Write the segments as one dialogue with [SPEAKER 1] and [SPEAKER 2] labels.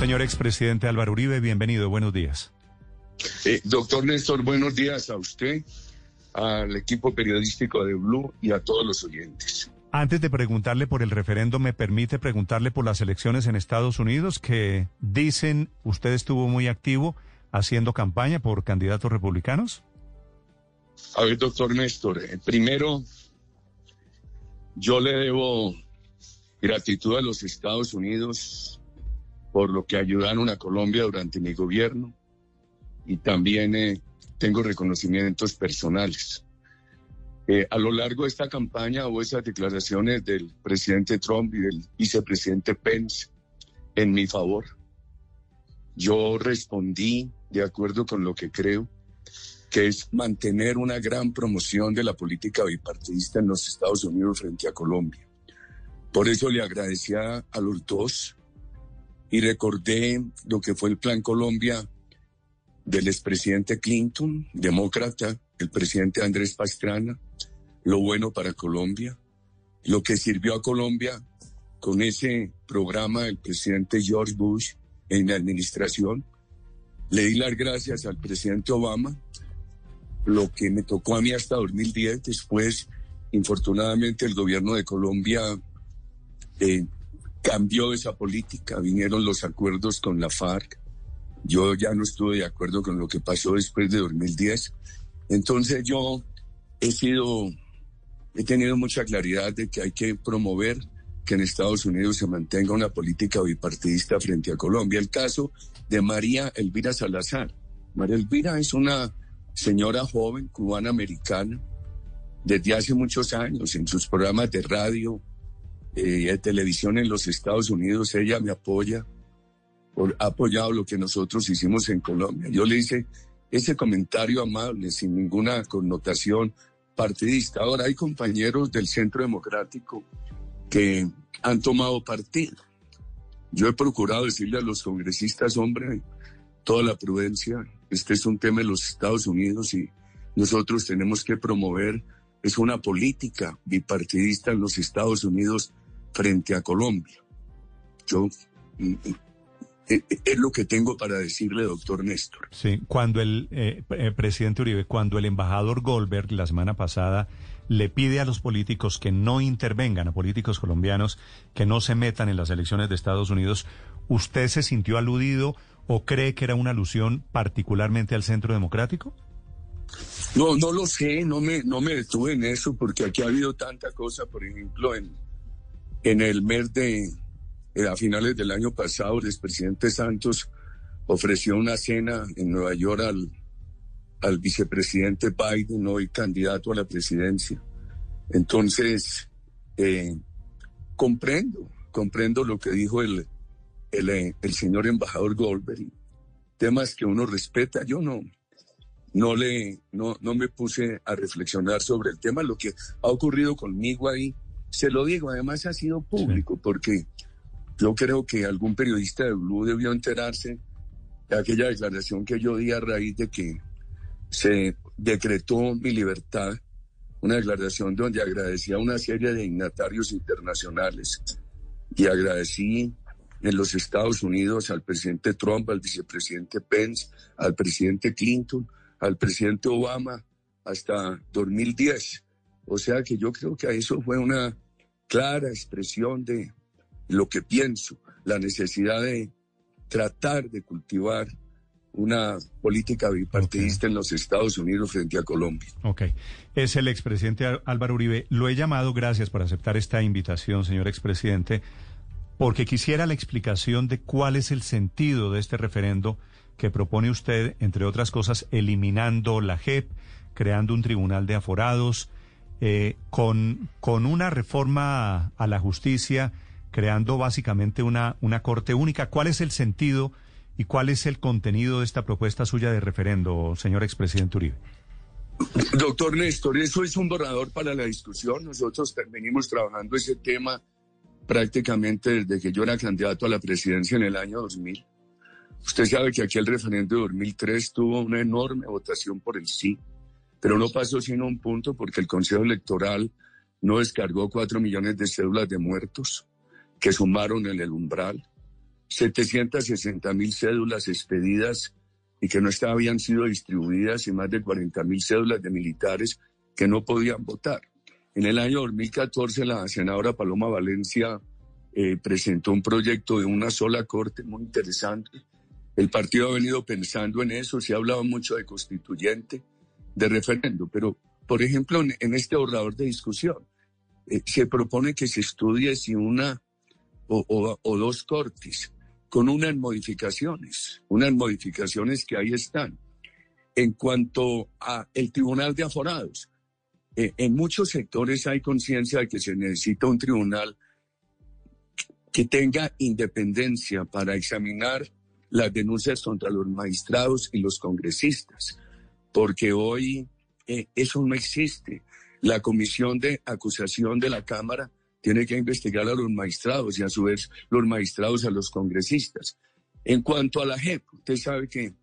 [SPEAKER 1] Señor expresidente Álvaro Uribe, bienvenido, buenos días.
[SPEAKER 2] Eh, doctor Néstor, buenos días a usted, al equipo periodístico de Blue y a todos los oyentes.
[SPEAKER 1] Antes de preguntarle por el referendo, ¿me permite preguntarle por las elecciones en Estados Unidos que dicen usted estuvo muy activo haciendo campaña por candidatos republicanos?
[SPEAKER 2] A ver, doctor Néstor, eh, primero yo le debo gratitud a los Estados Unidos por lo que ayudaron a Colombia durante mi gobierno y también eh, tengo reconocimientos personales. Eh, a lo largo de esta campaña hubo esas declaraciones del presidente Trump y del vicepresidente Pence en mi favor. Yo respondí de acuerdo con lo que creo, que es mantener una gran promoción de la política bipartidista en los Estados Unidos frente a Colombia. Por eso le agradecía a los dos y recordé lo que fue el Plan Colombia del expresidente Clinton, demócrata, el presidente Andrés Pastrana, lo bueno para Colombia, lo que sirvió a Colombia con ese programa del presidente George Bush en la administración. Le di las gracias al presidente Obama, lo que me tocó a mí hasta 2010. Después, infortunadamente, el gobierno de Colombia eh, cambió esa política, vinieron los acuerdos con la FARC, yo ya no estuve de acuerdo con lo que pasó después de 2010, entonces yo he sido, he tenido mucha claridad de que hay que promover que en Estados Unidos se mantenga una política bipartidista frente a Colombia. El caso de María Elvira Salazar. María Elvira es una señora joven cubana americana desde hace muchos años en sus programas de radio, eh, televisión en los Estados Unidos, ella me apoya, ha apoyado lo que nosotros hicimos en Colombia. Yo le hice ese comentario amable, sin ninguna connotación partidista. Ahora hay compañeros del Centro Democrático que han tomado partido. Yo he procurado decirle a los congresistas, hombre, toda la prudencia, este es un tema de los Estados Unidos y nosotros tenemos que promover, es una política bipartidista en los Estados Unidos frente a Colombia. Yo mm, mm, eh, eh, es lo que tengo para decirle, doctor Néstor.
[SPEAKER 1] Sí, cuando el eh, presidente Uribe, cuando el embajador Goldberg la semana pasada le pide a los políticos que no intervengan, a políticos colombianos que no se metan en las elecciones de Estados Unidos, ¿usted se sintió aludido o cree que era una alusión particularmente al Centro Democrático?
[SPEAKER 2] No, no lo sé, no me, no me detuve en eso porque aquí ha habido tanta cosa, por ejemplo, en, en el mes de, eh, a finales del año pasado, el expresidente Santos ofreció una cena en Nueva York al, al vicepresidente Biden, hoy candidato a la presidencia. Entonces, eh, comprendo, comprendo lo que dijo el, el, eh, el, señor embajador Goldberg. Temas que uno respeta. Yo no, no, le, no, no me puse a reflexionar sobre el tema. Lo que ha ocurrido conmigo ahí se lo digo, además ha sido público, porque yo creo que algún periodista de Blue debió enterarse de aquella declaración que yo di a raíz de que se decretó mi libertad, una declaración donde agradecía a una serie de dignatarios internacionales y agradecí en los Estados Unidos al presidente Trump, al vicepresidente Pence, al presidente Clinton, al presidente Obama, hasta 2010. O sea que yo creo que eso fue una clara expresión de lo que pienso, la necesidad de tratar de cultivar una política bipartidista en los Estados Unidos frente a Colombia.
[SPEAKER 1] Ok. Es el expresidente Álvaro Uribe. Lo he llamado, gracias por aceptar esta invitación, señor expresidente, porque quisiera la explicación de cuál es el sentido de este referendo que propone usted, entre otras cosas, eliminando la JEP, creando un tribunal de aforados, eh, con, con una reforma a la justicia, creando básicamente una, una corte única. ¿Cuál es el sentido y cuál es el contenido de esta propuesta suya de referendo, señor expresidente Uribe?
[SPEAKER 2] Doctor Néstor, eso es un borrador para la discusión. Nosotros venimos trabajando ese tema prácticamente desde que yo era candidato a la presidencia en el año 2000. Usted sabe que aquí el referendo de 2003 tuvo una enorme votación por el sí pero no pasó sino un punto porque el Consejo Electoral no descargó cuatro millones de cédulas de muertos que sumaron en el umbral. 760 mil cédulas expedidas y que no habían sido distribuidas y más de 40 mil cédulas de militares que no podían votar. En el año 2014 la senadora Paloma Valencia eh, presentó un proyecto de una sola corte muy interesante. El partido ha venido pensando en eso, se ha hablado mucho de constituyente, de referendo, pero por ejemplo en, este borrador de discusión eh, se propone que se estudie si una o, o dos cortes con unas modificaciones, unas modificaciones que ahí están. En cuanto a el Tribunal de Aforados, eh, en muchos sectores hay conciencia de que se necesita un tribunal que tenga independencia para examinar las denuncias contra los magistrados y los congresistas, porque hoy eh, eso no existe. La comisión de acusación de la Cámara tiene que investigar a los magistrados y a su vez los magistrados a los congresistas. En cuanto a la JEP, usted sabe que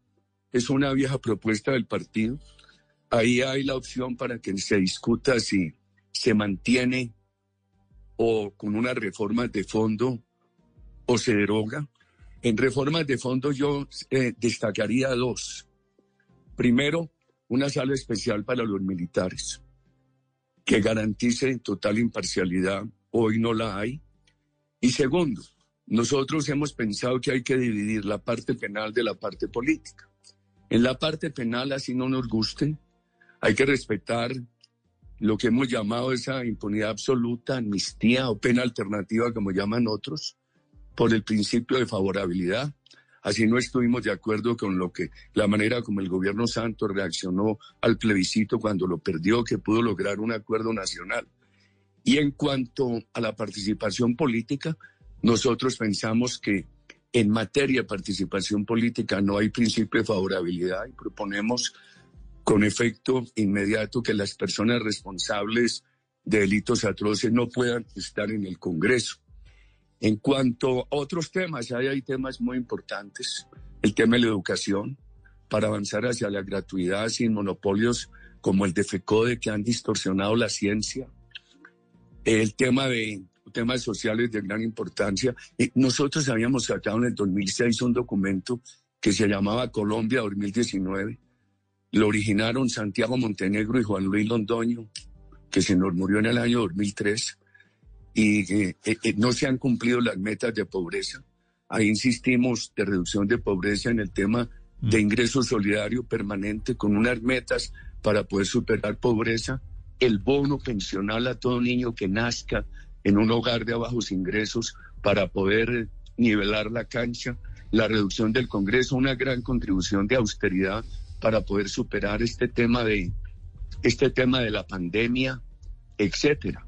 [SPEAKER 2] es una vieja propuesta del partido. Ahí hay la opción para que se discuta si se mantiene o con unas reformas de fondo o se deroga. En reformas de fondo yo eh, destacaría dos. Primero, una sala especial para los militares que garantice total imparcialidad hoy no la hay. Y segundo, nosotros hemos pensado que hay que dividir la parte penal de la parte política. En la parte penal, así no nos guste, hay que respetar lo que hemos llamado esa impunidad absoluta, amnistía o pena alternativa, como llaman otros, por el principio de favorabilidad. Así no estuvimos de acuerdo con lo que la manera como el gobierno Santos reaccionó al plebiscito cuando lo perdió, que pudo lograr un acuerdo nacional. Y en cuanto a la participación política, nosotros pensamos que en materia de participación política no hay principio de favorabilidad y proponemos con efecto inmediato que las personas responsables de delitos atroces no puedan estar en el Congreso. En cuanto a otros temas, hay, hay temas muy importantes. El tema de la educación, para avanzar hacia la gratuidad sin monopolios como el de FECODE que han distorsionado la ciencia, el tema de temas sociales de gran importancia. Nosotros habíamos sacado en el 2006 un documento que se llamaba Colombia 2019. Lo originaron Santiago Montenegro y Juan Luis Londoño, que se nos murió en el año 2003, y eh, eh, no se han cumplido las metas de pobreza. Ahí insistimos de reducción de pobreza en el tema de mm. ingreso solidario permanente con unas metas para poder superar pobreza el bono pensional a todo niño que nazca en un hogar de bajos ingresos para poder nivelar la cancha, la reducción del Congreso, una gran contribución de austeridad para poder superar este tema de este tema de la pandemia, etcétera.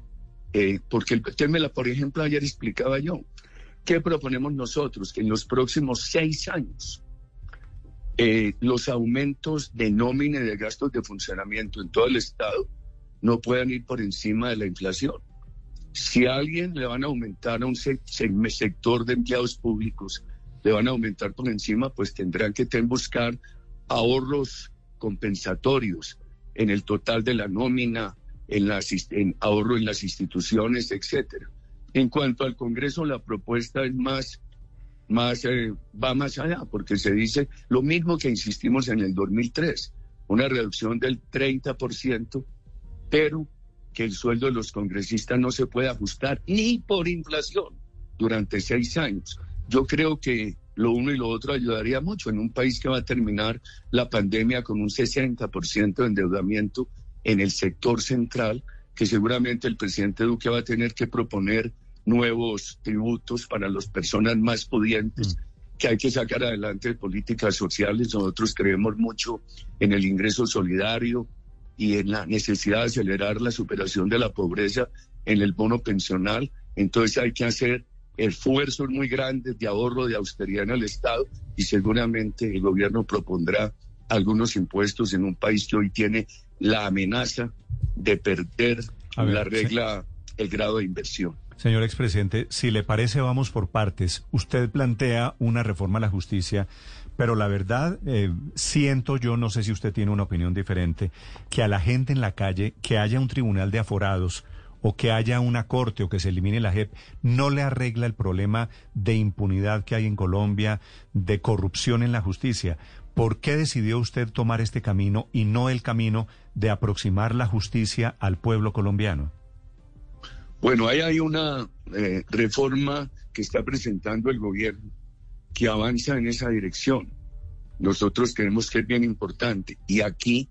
[SPEAKER 2] Eh, porque el tema, por ejemplo, ayer explicaba yo, ¿qué proponemos nosotros? Que en los próximos seis años eh, los aumentos de nómina y de gastos de funcionamiento en todo el Estado no puedan ir por encima de la inflación. Si a alguien le van a aumentar a un sector de empleados públicos, le van a aumentar por encima, pues tendrán que buscar ahorros compensatorios en el total de la nómina, en, la, en ahorro en las instituciones, etcétera. En cuanto al Congreso, la propuesta es más, más eh, va más allá, porque se dice lo mismo que insistimos en el 2003, una reducción del 30% pero que el sueldo de los congresistas no se puede ajustar ni por inflación durante seis años. Yo creo que lo uno y lo otro ayudaría mucho en un país que va a terminar la pandemia con un 60% de endeudamiento en el sector central, que seguramente el presidente Duque va a tener que proponer nuevos tributos para las personas más pudientes, mm. que hay que sacar adelante políticas sociales. Nosotros creemos mucho en el ingreso solidario, y en la necesidad de acelerar la superación de la pobreza en el bono pensional. Entonces hay que hacer esfuerzos muy grandes de ahorro, de austeridad en el Estado y seguramente el gobierno propondrá algunos impuestos en un país que hoy tiene la amenaza de perder la regla, el grado de inversión.
[SPEAKER 1] Señor expresidente, si le parece, vamos por partes. Usted plantea una reforma a la justicia pero la verdad, eh, siento yo, no sé si usted tiene una opinión diferente, que a la gente en la calle, que haya un tribunal de aforados o que haya una corte o que se elimine la JEP no le arregla el problema de impunidad que hay en Colombia, de corrupción en la justicia. ¿Por qué decidió usted tomar este camino y no el camino de aproximar la justicia al pueblo colombiano?
[SPEAKER 2] Bueno, ahí hay una eh, reforma que está presentando el gobierno que avanza en esa dirección. Nosotros creemos que es bien importante. Y aquí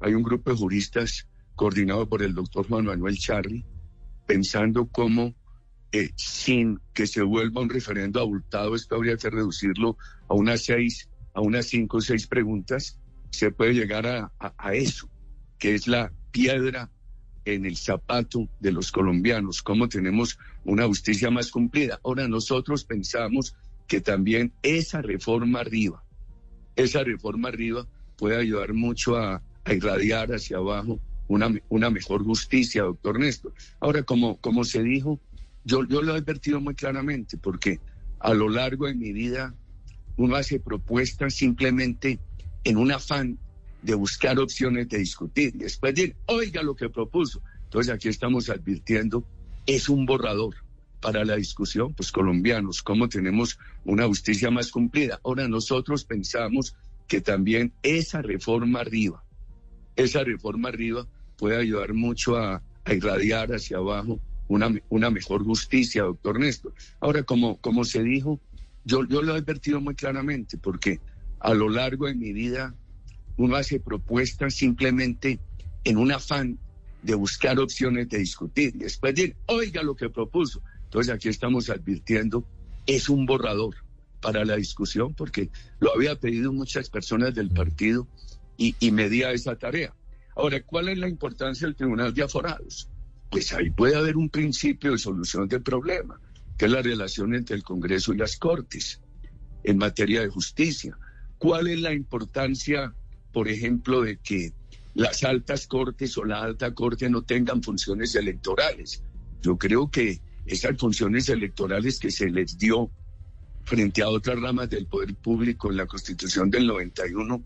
[SPEAKER 2] hay un grupo de juristas coordinado por el doctor Juan Manuel Charri, pensando cómo, eh, sin que se vuelva un referendo abultado, esto habría que reducirlo a unas seis, a unas cinco o seis preguntas, se puede llegar a, a eso, que es la piedra en el zapato de los colombianos, cómo tenemos una justicia más cumplida. Ahora nosotros pensamos que también esa reforma arriba, esa reforma arriba puede ayudar mucho a, irradiar hacia abajo una, una, mejor justicia, doctor Néstor. Ahora, como, como se dijo, yo, yo lo he advertido muy claramente, porque a lo largo de mi vida uno hace propuestas simplemente en un afán de buscar opciones de discutir y después decir, oiga lo que propuso. Entonces aquí estamos advirtiendo, es un borrador para la discusión, pues colombianos, cómo tenemos una justicia más cumplida. Ahora nosotros pensamos que también esa reforma arriba, esa reforma arriba puede ayudar mucho a, irradiar hacia abajo una, una, mejor justicia, doctor Néstor. Ahora, como, como se dijo, yo, yo lo he advertido muy claramente, porque a lo largo de mi vida uno hace propuestas simplemente en un afán de buscar opciones de discutir y después decir, oiga lo que propuso. Entonces aquí estamos advirtiendo, es un borrador para la discusión porque lo había pedido muchas personas del partido y, y medía esa tarea. Ahora, ¿cuál es la importancia del Tribunal de Aforados? Pues ahí puede haber un principio de solución del problema, que es la relación entre el Congreso y las Cortes en materia de justicia. ¿Cuál es la importancia por ejemplo, de que las altas cortes o la alta corte no tengan funciones electorales. Yo creo que esas funciones electorales que se les dio frente a otras ramas del poder público en la Constitución del 91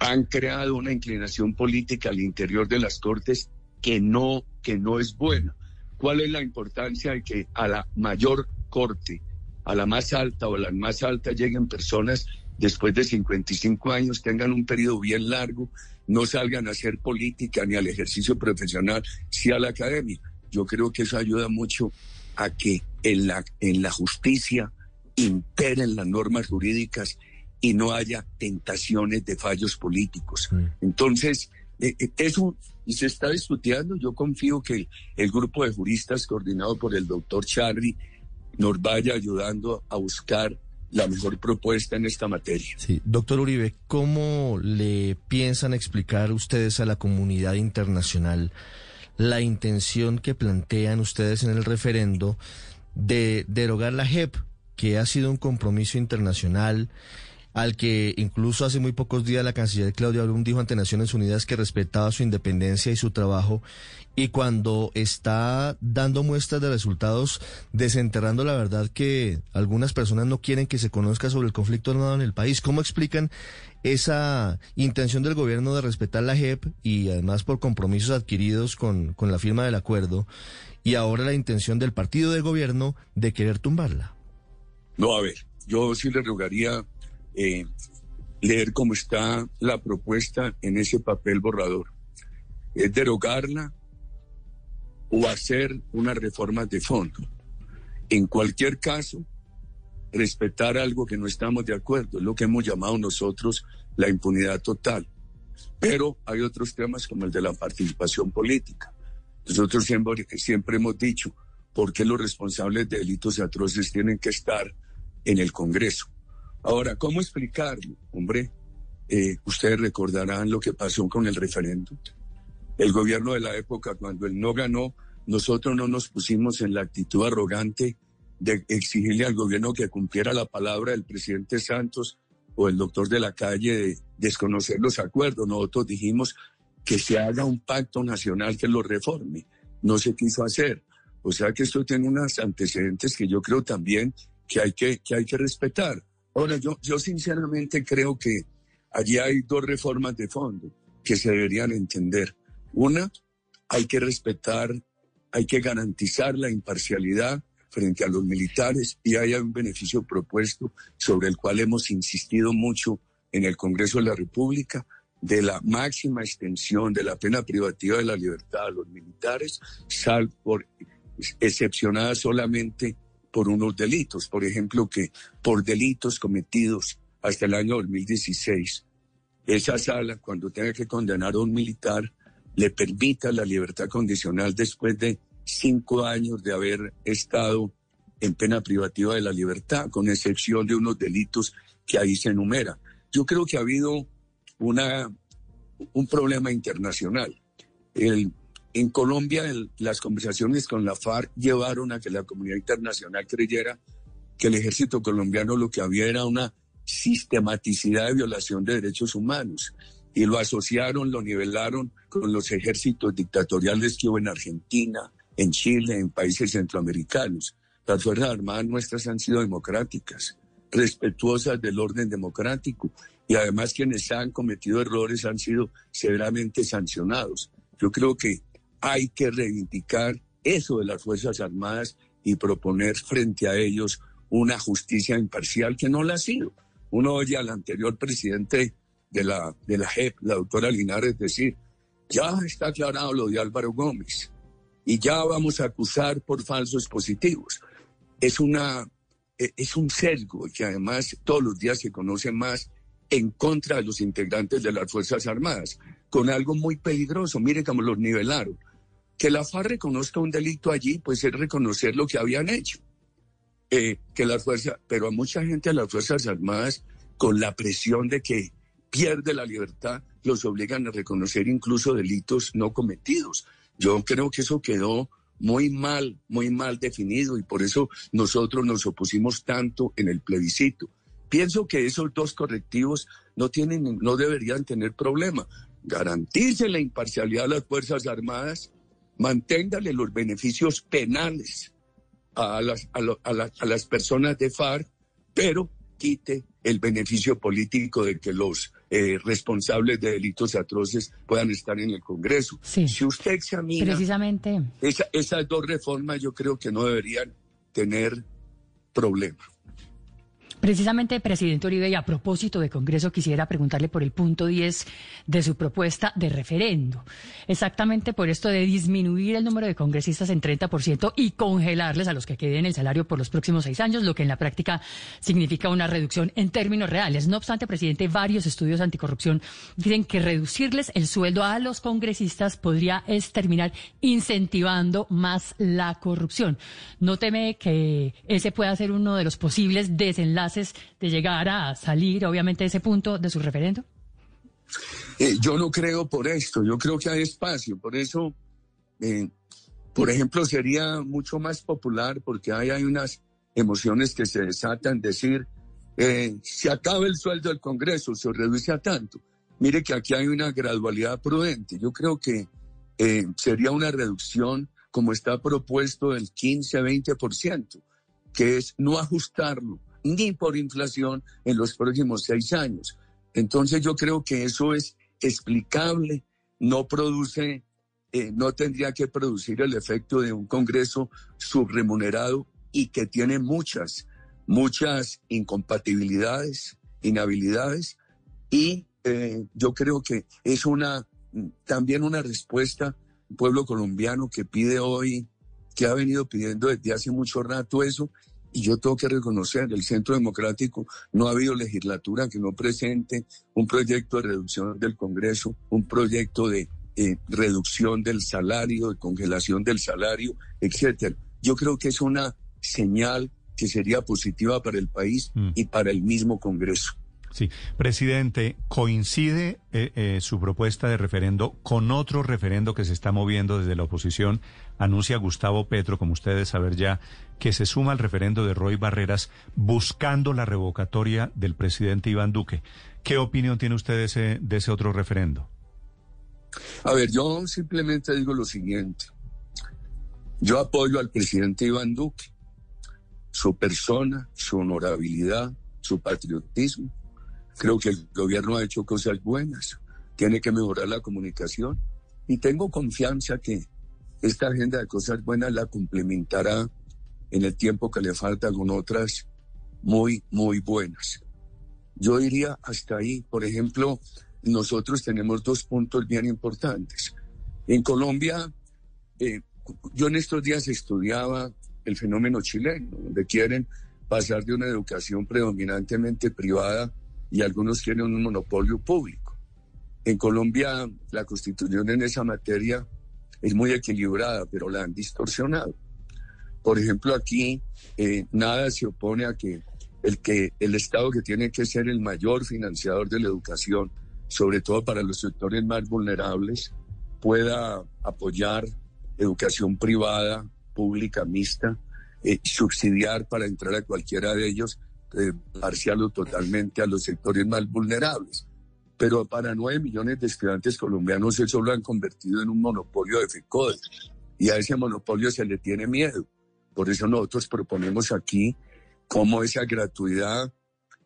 [SPEAKER 2] han creado una inclinación política al interior de las cortes que no que no es buena. ¿Cuál es la importancia de que a la mayor corte, a la más alta o a la más alta lleguen personas después de 55 años tengan un periodo bien largo, no salgan a hacer política ni al ejercicio profesional, sí a la academia. Yo creo que eso ayuda mucho a que en la, en la justicia imperen las normas jurídicas y no haya tentaciones de fallos políticos. Entonces, eso se está discutiendo. Yo confío que el grupo de juristas coordinado por el doctor Charri nos vaya ayudando a buscar la mejor propuesta en esta materia.
[SPEAKER 3] Sí, doctor Uribe, ¿cómo le piensan explicar ustedes a la comunidad internacional la intención que plantean ustedes en el referendo de derogar la JEP, que ha sido un compromiso internacional? Al que incluso hace muy pocos días la canciller Claudia Blum dijo ante Naciones Unidas que respetaba su independencia y su trabajo y cuando está dando muestras de resultados, desenterrando la verdad que algunas personas no quieren que se conozca sobre el conflicto armado en el país. ¿Cómo explican esa intención del gobierno de respetar la JEP y además por compromisos adquiridos con, con la firma del acuerdo y ahora la intención del partido de gobierno de querer tumbarla?
[SPEAKER 2] No, a ver, yo sí le rogaría eh, leer cómo está la propuesta en ese papel borrador. Es derogarla o hacer una reforma de fondo. En cualquier caso, respetar algo que no estamos de acuerdo, lo que hemos llamado nosotros la impunidad total. Pero hay otros temas como el de la participación política. Nosotros siempre, siempre hemos dicho, ¿por qué los responsables de delitos atroces tienen que estar en el Congreso? Ahora, ¿cómo explicarlo? Hombre, eh, ustedes recordarán lo que pasó con el referéndum el gobierno de la época, cuando él no ganó, nosotros no nos pusimos en la actitud arrogante de exigirle al gobierno que cumpliera la palabra del presidente Santos o el doctor de la calle de desconocer los acuerdos. Nosotros dijimos que se haga un pacto nacional que lo reforme. No se quiso hacer. O sea que esto tiene unos antecedentes que yo creo también que hay que, que, hay que respetar. Ahora, yo, yo sinceramente creo que allí hay dos reformas de fondo que se deberían entender. Una, hay que respetar hay que garantizar la imparcialidad frente a los militares y hay un beneficio propuesto sobre el cual hemos insistido mucho en el Congreso de la República de la máxima extensión de la pena privativa de la libertad a los militares, salvo excepcionada solamente por unos delitos, por ejemplo, que por delitos cometidos hasta el año 2016, esa sala, cuando tenga que condenar a un militar, le permita la libertad condicional después de cinco años de haber estado en pena privativa de la libertad, con excepción de unos delitos que ahí se enumera. Yo creo que ha habido una, un problema internacional. El, en Colombia, las conversaciones con la FARC llevaron a que la comunidad internacional creyera que el ejército colombiano lo que había era una sistematicidad de violación de derechos humanos y lo asociaron, lo nivelaron con los ejércitos dictatoriales que hubo en Argentina, en Chile, en países centroamericanos. Las Fuerzas Armadas nuestras han sido democráticas, respetuosas del orden democrático y además quienes han cometido errores han sido severamente sancionados. Yo creo que hay que reivindicar eso de las Fuerzas Armadas y proponer frente a ellos una justicia imparcial que no la ha sido. Uno oye al anterior presidente de la, de la JEP, la doctora Linares, decir, ya está aclarado lo de Álvaro Gómez y ya vamos a acusar por falsos positivos. Es, una, e, es un sesgo que además todos los días se conoce más en contra de los integrantes de las Fuerzas Armadas, con algo muy peligroso. Mire cómo los nivelaron. Que la FARC reconozca un delito allí, pues es reconocer lo que habían hecho. Eh, que las fuerzas, pero a mucha gente a las Fuerzas Armadas, con la presión de que pierde la libertad, los obligan a reconocer incluso delitos no cometidos. Yo creo que eso quedó muy mal, muy mal definido y por eso nosotros nos opusimos tanto en el plebiscito. Pienso que esos dos correctivos no tienen, no deberían tener problema. Garantice la imparcialidad de las Fuerzas Armadas manténgale los beneficios penales a las, a, las personas de FARC, pero quite el beneficio político de que los eh, responsables de delitos atroces puedan estar en el Congreso. Si usted examina
[SPEAKER 4] precisamente
[SPEAKER 2] esas dos reformas, yo creo que no deberían tener problema.
[SPEAKER 4] Precisamente, presidente Uribe, y a propósito de Congreso, quisiera preguntarle por el punto 10 de su propuesta de referendo. Exactamente por esto de disminuir el número de congresistas en 30% y congelarles a los que queden el salario por los próximos seis años, lo que en la práctica significa una reducción en términos reales. No obstante, presidente, varios estudios anticorrupción dicen que reducirles el sueldo a los congresistas podría es terminar incentivando más la corrupción. ¿No teme que ese pueda ser uno de los posibles desenlaces? De llegar a salir, obviamente, de ese punto de su referendo?
[SPEAKER 2] Eh, yo no creo por esto, yo creo que hay espacio, por eso, eh, por ejemplo, sería mucho más popular porque hay, hay unas emociones que se desatan, decir, eh, se acaba el sueldo del Congreso, se reduce a tanto. Mire que aquí hay una gradualidad prudente, yo creo que sería una reducción como está propuesto del 15-20%, que es no ajustarlo ni por inflación en los próximos seis años. Entonces yo creo que eso es explicable, no produce, eh, no tendría que producir el efecto de un Congreso subremunerado y que tiene muchas, muchas incompatibilidades, inhabilidades y eh, yo creo que es una también una respuesta pueblo colombiano que pide hoy, que ha venido pidiendo desde hace mucho rato eso y yo tengo que reconocer, el Centro Democrático no ha habido legislatura que no presente un proyecto de reducción del Congreso, un proyecto de eh, reducción del salario, de congelación del salario, etcétera. Yo creo que es una señal que sería positiva para el país mm. y para el mismo Congreso.
[SPEAKER 1] Sí, presidente, ¿coincide eh, eh, su propuesta de referendo con otro referendo que se está moviendo desde la oposición? Anuncia Gustavo Petro, como ustedes saber ya, que se suma al referendo de Roy Barreras buscando la revocatoria del presidente Iván Duque. ¿Qué opinión tiene usted de ese, de ese otro referendo?
[SPEAKER 2] A ver, yo simplemente digo lo siguiente. Yo apoyo al presidente Iván Duque, su persona, su honorabilidad, su patriotismo Creo que el gobierno ha hecho cosas buenas. Tiene que mejorar la comunicación. Y tengo confianza que esta agenda de cosas buenas la complementará en el tiempo que le falta con otras muy, muy buenas. Yo iría hasta ahí. Por ejemplo, nosotros tenemos dos puntos bien importantes. En Colombia, eh, yo en estos días estudiaba el fenómeno chileno, donde quieren pasar de una educación predominantemente privada y algunos quieren un monopolio público. En Colombia, la constitución en esa materia es muy equilibrada, pero la han distorsionado. Por ejemplo, aquí eh, nada se opone a que el, que el Estado que tiene que ser el mayor financiador de la educación, sobre todo para los sectores más vulnerables, pueda apoyar educación privada, pública, mixta, eh, subsidiar para entrar a cualquiera de ellos, eh, parcial o totalmente a los sectores más vulnerables. Pero para nueve millones de estudiantes colombianos eso lo han convertido en un monopolio de FECODE y a ese monopolio se le tiene miedo. Por eso nosotros proponemos aquí cómo esa gratuidad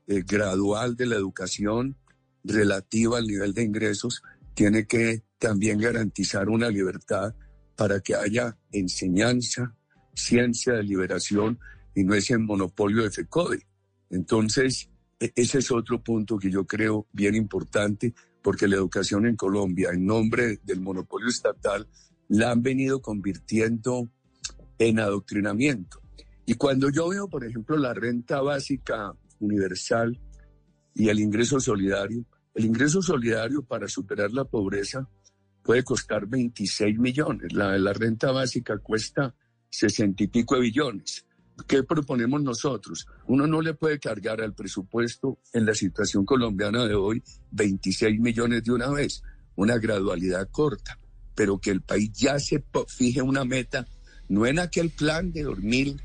[SPEAKER 2] eh, gradual de la educación relativa al nivel de ingresos tiene que también garantizar una libertad para que haya enseñanza, ciencia de liberación y no ese monopolio de FECODE. Entonces, e, ese es otro punto que yo creo bien importante, porque la educación en Colombia, en nombre del monopolio estatal, la han venido convirtiendo en adoctrinamiento. Y cuando yo veo, por ejemplo, la renta básica universal y el ingreso solidario, el ingreso solidario para superar la pobreza puede costar 26 millones, la, renta básica cuesta 60 y pico de billones. ¿Qué proponemos nosotros? Uno no le puede cargar al presupuesto en la situación colombiana de hoy 26 millones de una vez, una gradualidad corta, pero que el país ya se fije una meta no en aquel plan de 2000,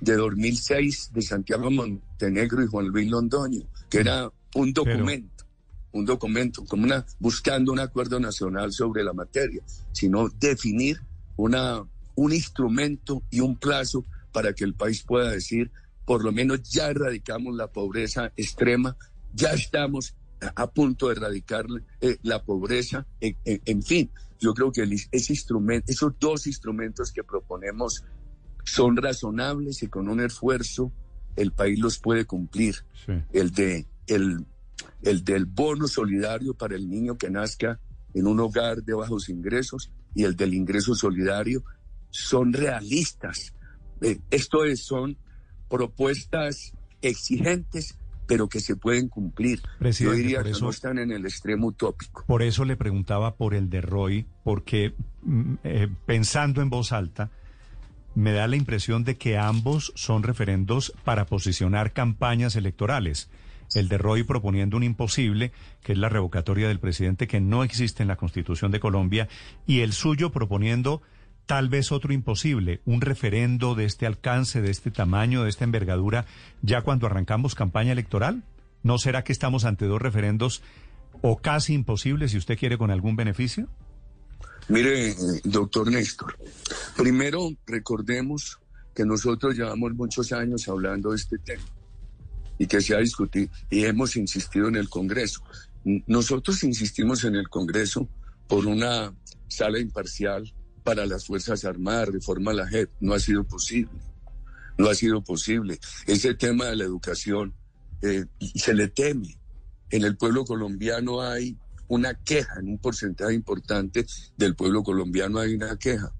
[SPEAKER 2] de 2006 de Santiago Montenegro y Juan Luis Londoño, que era un documento, un documento, como una, buscando un acuerdo nacional sobre la materia, sino definir una, un instrumento y un plazo para que el país pueda decir, por lo menos ya erradicamos la pobreza extrema, ya estamos a punto de erradicar eh, la pobreza, en fin, yo creo que ese instrumento, esos dos instrumentos que proponemos son razonables y con un esfuerzo el país los puede cumplir. El, de, el, el del bono solidario para el niño que nazca en un hogar de bajos ingresos y el del ingreso solidario son realistas. Eh, esto es, son propuestas exigentes, pero que se pueden cumplir. Yo diría que no están en el extremo utópico.
[SPEAKER 1] Por eso le preguntaba por el de Roy, porque mm, eh, pensando en voz alta, me da la impresión de que ambos son referendos para posicionar campañas electorales. El de Roy proponiendo un imposible, que es la revocatoria del presidente que no existe en la Constitución de Colombia, y el suyo proponiendo tal vez otro imposible, un referendo de este alcance, de este tamaño, de esta envergadura, ya cuando arrancamos campaña electoral? ¿No será que estamos ante dos referendos o casi imposibles, si usted quiere, con algún beneficio?
[SPEAKER 2] Mire, doctor Néstor, primero recordemos que nosotros llevamos muchos años hablando de este tema y que se ha discutido y hemos insistido en el Congreso. Nosotros insistimos en el Congreso por una sala imparcial para las Fuerzas Armadas, reforma la JEP, no ha sido posible. No ha sido posible. Ese tema de la educación eh, se le teme. En el pueblo colombiano hay una queja, en un porcentaje importante del pueblo colombiano hay una queja.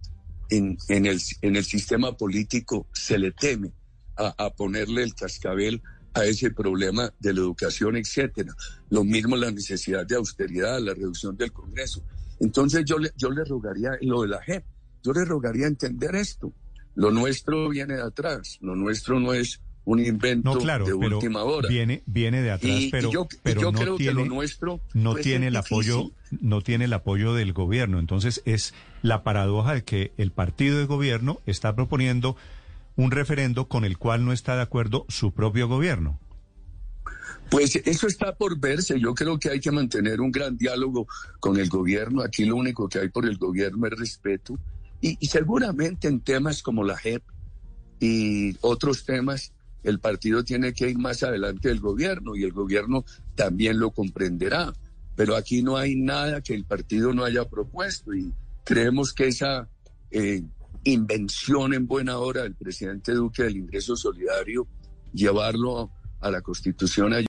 [SPEAKER 2] En, en, el, en el sistema político se le teme a, a ponerle el cascabel a ese problema de la educación, etcétera. Lo mismo la necesidad de austeridad, la reducción del Congreso. Entonces yo le, yo le rogaría, lo de la JEP, yo le rogaría entender esto. Lo nuestro viene de atrás, lo nuestro no es un invento de última hora.
[SPEAKER 1] Viene, viene de atrás, pero, yo, pero no creo tiene, que lo nuestro no tiene el apoyo, no tiene el apoyo del gobierno. Entonces es la paradoja de que el partido de gobierno está proponiendo un referendo con el cual no está de acuerdo su propio gobierno.
[SPEAKER 2] Pues eso está por verse. Yo creo que hay que mantener un gran diálogo con el gobierno. Aquí lo único que hay por el gobierno es respeto. Y, seguramente en temas como la JEP y otros temas, el partido tiene que ir más adelante del gobierno y el gobierno también lo comprenderá. Pero aquí no hay nada que el partido no haya propuesto y creemos que esa eh, invención en buena hora del presidente Duque del ingreso solidario, llevarlo a la Constitución